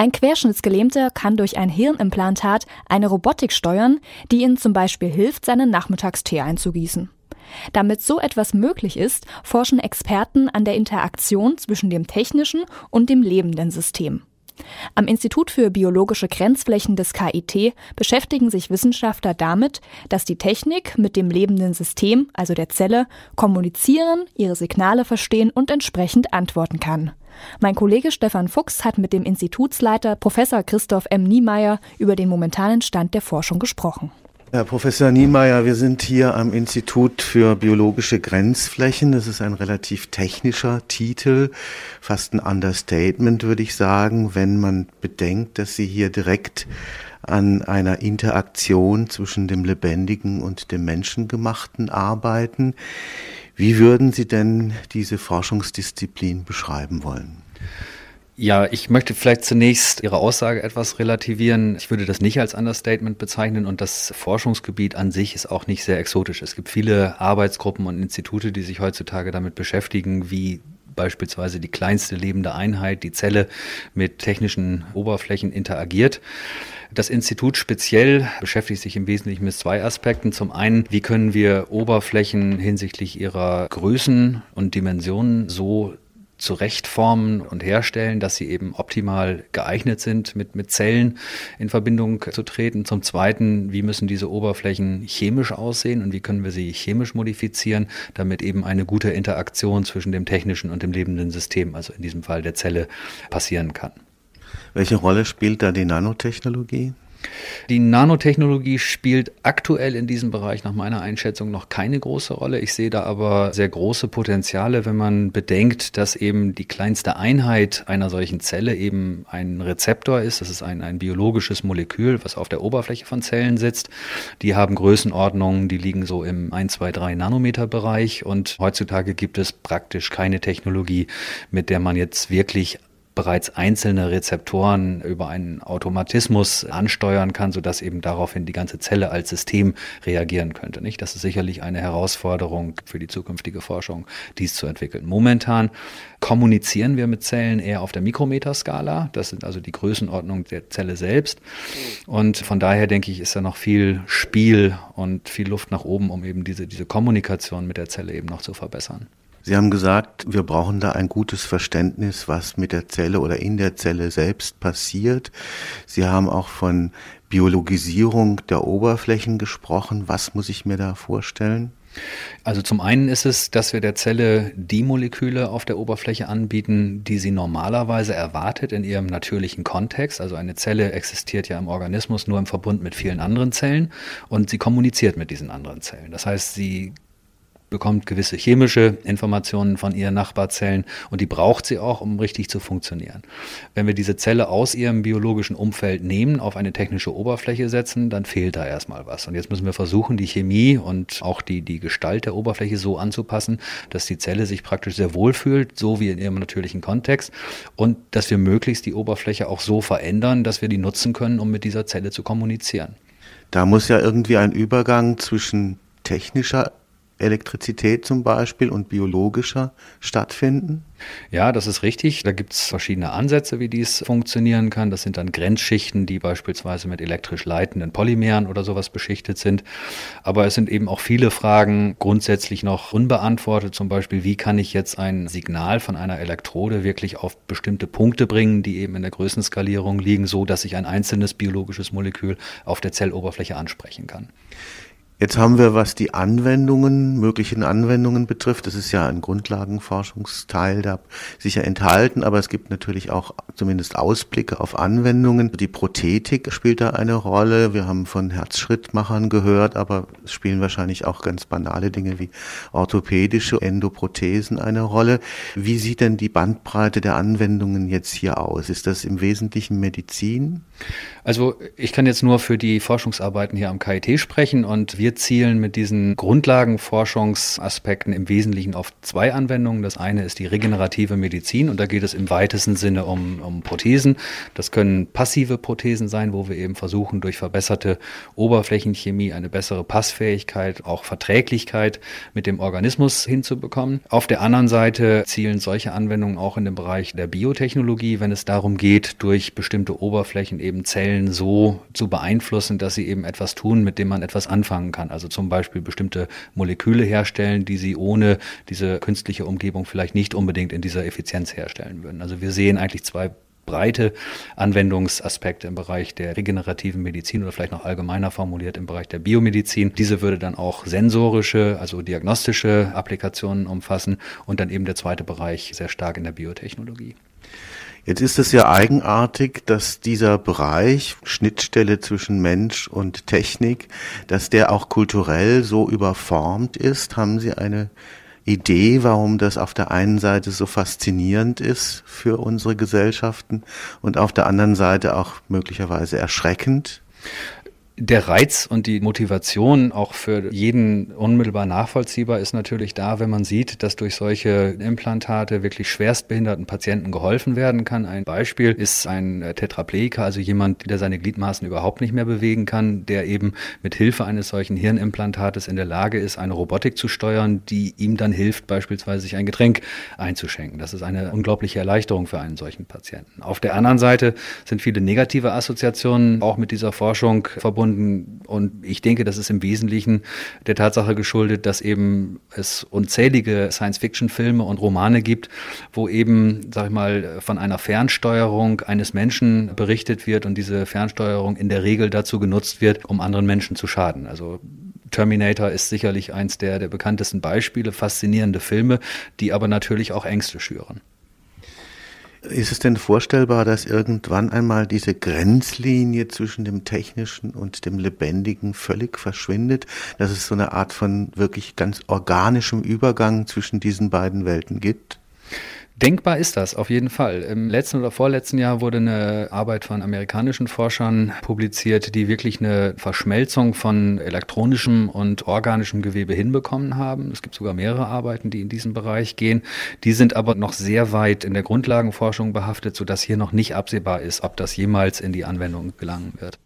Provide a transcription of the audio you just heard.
Ein Querschnittsgelähmter kann durch ein Hirnimplantat eine Robotik steuern, die ihm zum Beispiel hilft, seinen Nachmittagstee einzugießen. Damit so etwas möglich ist, forschen Experten an der Interaktion zwischen dem technischen und dem lebenden System. Am Institut für biologische Grenzflächen des KIT beschäftigen sich Wissenschaftler damit, dass die Technik mit dem lebenden System, also der Zelle, kommunizieren, ihre Signale verstehen und entsprechend antworten kann. Mein Kollege Stefan Fuchs hat mit dem Institutsleiter Professor Christoph M. Niemeyer über den momentanen Stand der Forschung gesprochen. Herr Professor Niemeyer, wir sind hier am Institut für biologische Grenzflächen. Das ist ein relativ technischer Titel, fast ein Understatement, würde ich sagen, wenn man bedenkt, dass Sie hier direkt an einer Interaktion zwischen dem Lebendigen und dem Menschengemachten arbeiten. Wie würden Sie denn diese Forschungsdisziplin beschreiben wollen? Ja, ich möchte vielleicht zunächst Ihre Aussage etwas relativieren. Ich würde das nicht als Understatement bezeichnen und das Forschungsgebiet an sich ist auch nicht sehr exotisch. Es gibt viele Arbeitsgruppen und Institute, die sich heutzutage damit beschäftigen, wie beispielsweise die kleinste lebende Einheit, die Zelle, mit technischen Oberflächen interagiert. Das Institut speziell beschäftigt sich im Wesentlichen mit zwei Aspekten. Zum einen, wie können wir Oberflächen hinsichtlich ihrer Größen und Dimensionen so zurechtformen und herstellen, dass sie eben optimal geeignet sind, mit, mit Zellen in Verbindung zu treten. Zum Zweiten, wie müssen diese Oberflächen chemisch aussehen und wie können wir sie chemisch modifizieren, damit eben eine gute Interaktion zwischen dem technischen und dem lebenden System, also in diesem Fall der Zelle, passieren kann. Welche Rolle spielt da die Nanotechnologie? Die Nanotechnologie spielt aktuell in diesem Bereich nach meiner Einschätzung noch keine große Rolle. Ich sehe da aber sehr große Potenziale, wenn man bedenkt, dass eben die kleinste Einheit einer solchen Zelle eben ein Rezeptor ist. Das ist ein, ein biologisches Molekül, was auf der Oberfläche von Zellen sitzt. Die haben Größenordnungen, die liegen so im 1, 2, 3 Nanometer Bereich und heutzutage gibt es praktisch keine Technologie, mit der man jetzt wirklich bereits einzelne Rezeptoren über einen Automatismus ansteuern kann, sodass eben daraufhin die ganze Zelle als System reagieren könnte. Nicht? Das ist sicherlich eine Herausforderung für die zukünftige Forschung, dies zu entwickeln. Momentan kommunizieren wir mit Zellen eher auf der Mikrometerskala. Das sind also die Größenordnung der Zelle selbst. Und von daher denke ich, ist da noch viel Spiel und viel Luft nach oben, um eben diese, diese Kommunikation mit der Zelle eben noch zu verbessern. Sie haben gesagt, wir brauchen da ein gutes Verständnis, was mit der Zelle oder in der Zelle selbst passiert. Sie haben auch von Biologisierung der Oberflächen gesprochen. Was muss ich mir da vorstellen? Also zum einen ist es, dass wir der Zelle die Moleküle auf der Oberfläche anbieten, die sie normalerweise erwartet in ihrem natürlichen Kontext. Also eine Zelle existiert ja im Organismus nur im Verbund mit vielen anderen Zellen und sie kommuniziert mit diesen anderen Zellen. Das heißt, sie bekommt gewisse chemische Informationen von ihren Nachbarzellen und die braucht sie auch, um richtig zu funktionieren. Wenn wir diese Zelle aus ihrem biologischen Umfeld nehmen, auf eine technische Oberfläche setzen, dann fehlt da erstmal was. Und jetzt müssen wir versuchen, die Chemie und auch die, die Gestalt der Oberfläche so anzupassen, dass die Zelle sich praktisch sehr wohl fühlt, so wie in ihrem natürlichen Kontext und dass wir möglichst die Oberfläche auch so verändern, dass wir die nutzen können, um mit dieser Zelle zu kommunizieren. Da muss ja irgendwie ein Übergang zwischen technischer Elektrizität zum Beispiel und biologischer stattfinden? Ja, das ist richtig. Da gibt es verschiedene Ansätze, wie dies funktionieren kann. Das sind dann Grenzschichten, die beispielsweise mit elektrisch leitenden Polymeren oder sowas beschichtet sind. Aber es sind eben auch viele Fragen grundsätzlich noch unbeantwortet. Zum Beispiel, wie kann ich jetzt ein Signal von einer Elektrode wirklich auf bestimmte Punkte bringen, die eben in der Größenskalierung liegen, so dass ich ein einzelnes biologisches Molekül auf der Zelloberfläche ansprechen kann. Jetzt haben wir, was die Anwendungen, möglichen Anwendungen betrifft, das ist ja ein Grundlagenforschungsteil da sicher enthalten, aber es gibt natürlich auch zumindest Ausblicke auf Anwendungen. Die Prothetik spielt da eine Rolle. Wir haben von Herzschrittmachern gehört, aber es spielen wahrscheinlich auch ganz banale Dinge wie orthopädische Endoprothesen eine Rolle. Wie sieht denn die Bandbreite der Anwendungen jetzt hier aus? Ist das im Wesentlichen Medizin? Also ich kann jetzt nur für die Forschungsarbeiten hier am KIT sprechen und wir wir zielen mit diesen Grundlagenforschungsaspekten im Wesentlichen auf zwei Anwendungen. Das eine ist die regenerative Medizin und da geht es im weitesten Sinne um, um Prothesen. Das können passive Prothesen sein, wo wir eben versuchen, durch verbesserte Oberflächenchemie eine bessere Passfähigkeit, auch Verträglichkeit mit dem Organismus hinzubekommen. Auf der anderen Seite zielen solche Anwendungen auch in den Bereich der Biotechnologie, wenn es darum geht, durch bestimmte Oberflächen eben Zellen so zu beeinflussen, dass sie eben etwas tun, mit dem man etwas anfangen kann. Also zum Beispiel bestimmte Moleküle herstellen, die sie ohne diese künstliche Umgebung vielleicht nicht unbedingt in dieser Effizienz herstellen würden. Also wir sehen eigentlich zwei breite Anwendungsaspekte im Bereich der regenerativen Medizin oder vielleicht noch allgemeiner formuliert im Bereich der Biomedizin. Diese würde dann auch sensorische, also diagnostische Applikationen umfassen und dann eben der zweite Bereich sehr stark in der Biotechnologie. Jetzt ist es ja eigenartig, dass dieser Bereich, Schnittstelle zwischen Mensch und Technik, dass der auch kulturell so überformt ist. Haben Sie eine Idee, warum das auf der einen Seite so faszinierend ist für unsere Gesellschaften und auf der anderen Seite auch möglicherweise erschreckend? Der Reiz und die Motivation auch für jeden unmittelbar nachvollziehbar ist natürlich da, wenn man sieht, dass durch solche Implantate wirklich schwerstbehinderten Patienten geholfen werden kann. Ein Beispiel ist ein Tetraplegiker, also jemand, der seine Gliedmaßen überhaupt nicht mehr bewegen kann, der eben mit Hilfe eines solchen Hirnimplantates in der Lage ist, eine Robotik zu steuern, die ihm dann hilft, beispielsweise sich ein Getränk einzuschenken. Das ist eine unglaubliche Erleichterung für einen solchen Patienten. Auf der anderen Seite sind viele negative Assoziationen auch mit dieser Forschung verbunden verbunden. Und ich denke, das ist im Wesentlichen der Tatsache geschuldet, dass eben es unzählige Science-Fiction-Filme und Romane gibt, wo eben, sag ich mal, von einer Fernsteuerung eines Menschen berichtet wird und diese Fernsteuerung in der Regel dazu genutzt wird, um anderen Menschen zu schaden. Also Terminator ist sicherlich eins der, der bekanntesten Beispiele, faszinierende Filme, die aber natürlich auch Ängste schüren. Ist es denn vorstellbar, dass irgendwann einmal diese Grenzlinie zwischen dem Technischen und dem Lebendigen völlig verschwindet, dass es so eine Art von wirklich ganz organischem Übergang zwischen diesen beiden Welten gibt? Denkbar ist das auf jeden Fall. Im letzten oder vorletzten Jahr wurde eine Arbeit von amerikanischen Forschern publiziert, die wirklich eine Verschmelzung von elektronischem und organischem Gewebe hinbekommen haben. Es gibt sogar mehrere Arbeiten, die in diesen Bereich gehen. Die sind aber noch sehr weit in der Grundlagenforschung behaftet, sodass hier noch nicht absehbar ist, ob das jemals in die Anwendung gelangen wird.